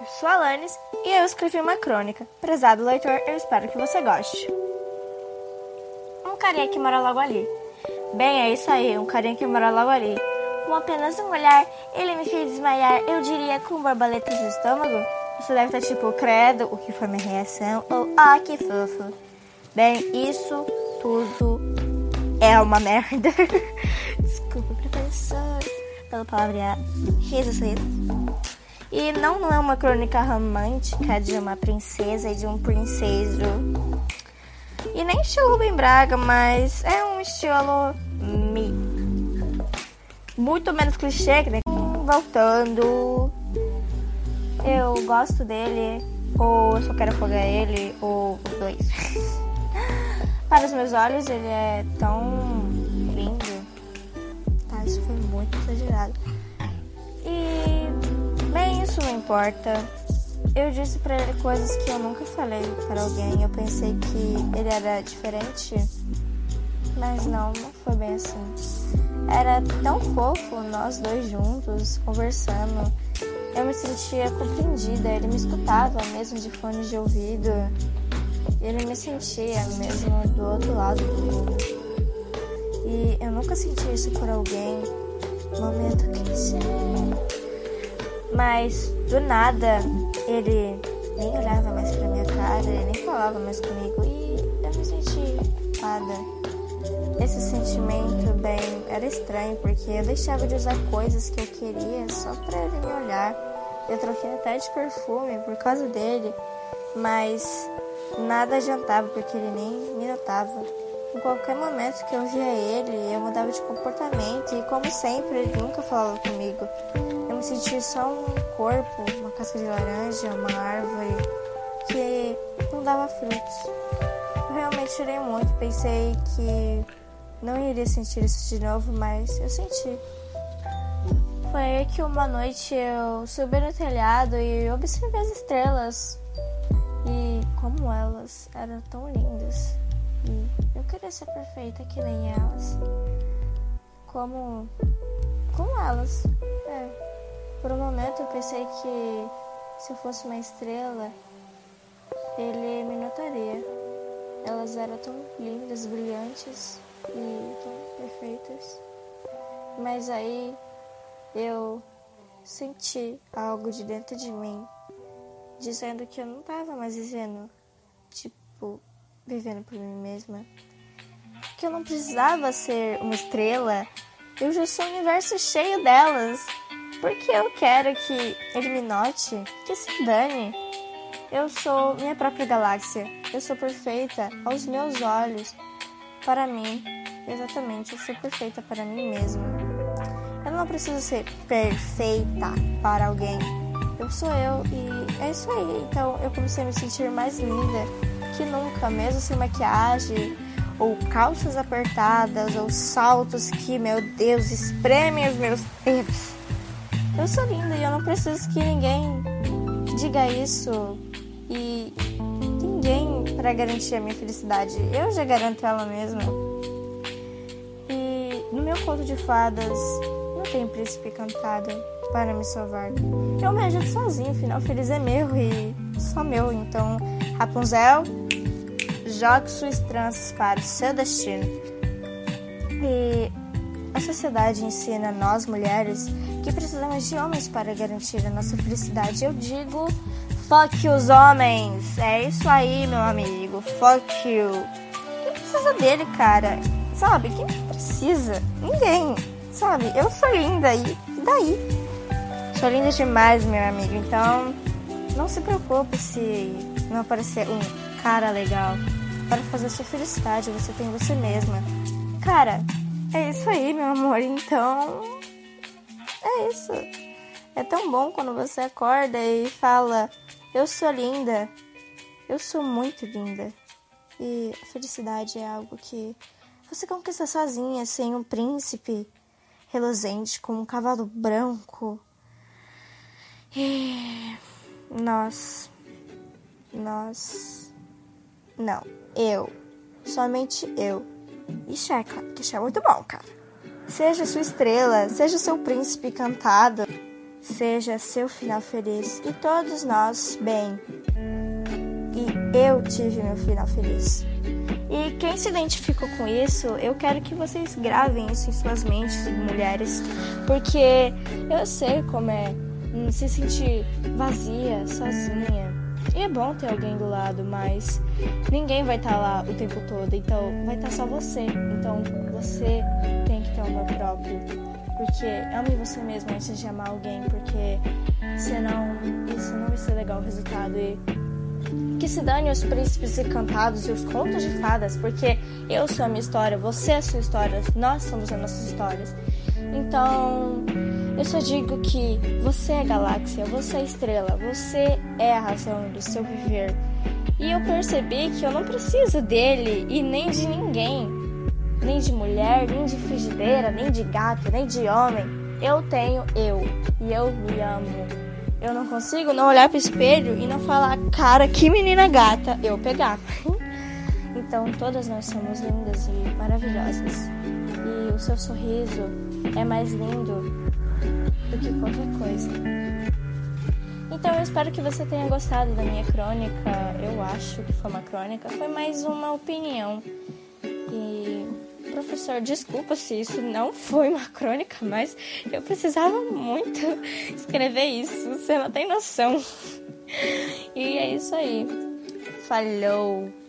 eu sou a Alanis e eu escrevi uma crônica. Prezado leitor, eu espero que você goste. Um carinha que mora logo ali. Bem, é isso aí, um carinha que mora logo ali. Com apenas um olhar, ele me fez desmaiar, eu diria com borboletas no estômago. Você deve estar tipo, credo, o que foi minha reação? Ou, ah, que fofo. Bem, isso tudo é uma merda. Desculpa, professor, pela palavra risos, E não, não é uma crônica romântica de uma princesa e de um princeso. E nem estilo Rubem Braga, mas é um estilo me. Muito menos clichê, né? Voltando. Eu gosto dele, ou eu só quero afogar ele, ou os dois. Para os meus olhos, ele é tão lindo. Tá, isso foi muito exagerado. E, bem, isso não importa. Eu disse para ele coisas que eu nunca falei para alguém. Eu pensei que ele era diferente, mas não, não foi bem assim. Era tão fofo nós dois juntos, conversando. Eu me sentia compreendida, ele me escutava mesmo de fone de ouvido. Ele me sentia mesmo do outro lado do mundo. E eu nunca senti isso por alguém. Mas do nada ele nem olhava mais pra minha cara, ele nem falava mais comigo e eu me senti nada. Esse sentimento, bem, era estranho porque eu deixava de usar coisas que eu queria só pra ele me olhar. Eu troquei até de perfume por causa dele, mas Nada adiantava porque ele nem me notava. Em qualquer momento que eu via ele, eu mudava de comportamento e, como sempre, ele nunca falava comigo. Sentia só um corpo, uma casca de laranja, uma árvore que não dava frutos. Eu realmente chorei muito, pensei que não iria sentir isso de novo, mas eu senti. Foi aí que uma noite eu subi no telhado e observei as estrelas e como elas eram tão lindas. E eu queria ser perfeita que nem elas. Como. Como elas. É. pensei que se eu fosse uma estrela, ele me notaria. Elas eram tão lindas, brilhantes e tão perfeitas. Mas aí eu senti algo de dentro de mim dizendo que eu não tava mais vivendo, tipo, vivendo por mim mesma. Que eu não precisava ser uma estrela. Eu já sou um universo cheio delas. Porque eu quero que ele me note, que se dane. Eu sou minha própria galáxia. Eu sou perfeita aos meus olhos. Para mim, exatamente, eu sou perfeita para mim mesma. Eu não preciso ser perfeita para alguém eu sou eu e é isso aí. Então eu comecei a me sentir mais linda que nunca, mesmo sem maquiagem, ou calças apertadas, ou saltos que, meu Deus, espremem os meus dedos. Eu sou linda e eu não preciso que ninguém diga isso e ninguém para garantir a minha felicidade. Eu já garanto ela mesma. E no meu conto de fadas não tem príncipe cantado para me salvar. Eu me ajudo sozinho, final feliz é meu e só meu. Então, Rapunzel, jogue suas tranças para o seu destino. E sociedade ensina nós mulheres que precisamos de homens para garantir a nossa felicidade. Eu digo, fuck os homens. É isso aí, meu amigo. Fuck you. Quem precisa dele, cara? Sabe? Quem precisa? Ninguém. Sabe? Eu sou linda e daí? Sou linda demais, meu amigo. Então, não se preocupe se não aparecer um cara legal. Para fazer sua felicidade, você tem você mesma. Cara, é isso aí, meu amor. Então, é isso. É tão bom quando você acorda e fala: Eu sou linda. Eu sou muito linda. E a felicidade é algo que você conquista sozinha, sem um príncipe reluzente com um cavalo branco e nós, nós, não, eu, somente eu. É, claro, que é muito bom, cara. Seja sua estrela, seja seu príncipe cantado. seja seu final feliz e todos nós bem. E eu tive meu final feliz. E quem se identificou com isso, eu quero que vocês gravem isso em suas mentes, mulheres, porque eu sei como é se sentir vazia, sozinha. E é bom ter alguém do lado, mas ninguém vai estar tá lá o tempo todo, então vai estar tá só você. Então você tem que ter amor próprio. Porque ame você mesmo antes de amar alguém, porque senão isso não vai ser legal o resultado. E que se dane os príncipes encantados e os contos de fadas, porque eu sou a minha história, você é a sua história, nós somos as nossas histórias. Então, eu só digo que você é galáxia, você é estrela, você é a razão do seu viver. E eu percebi que eu não preciso dele e nem de ninguém, nem de mulher, nem de frigideira, nem de gato, nem de homem. Eu tenho eu e eu me amo. Eu não consigo não olhar pro espelho e não falar, cara, que menina gata eu pegava. então todas nós somos lindas e maravilhosas. E o seu sorriso é mais lindo do que qualquer coisa. Então eu espero que você tenha gostado da minha crônica. Eu acho que foi uma crônica, foi mais uma opinião. E professor, desculpa se isso não foi uma crônica, mas eu precisava muito escrever isso. Você não tem noção. E é isso aí. Falou!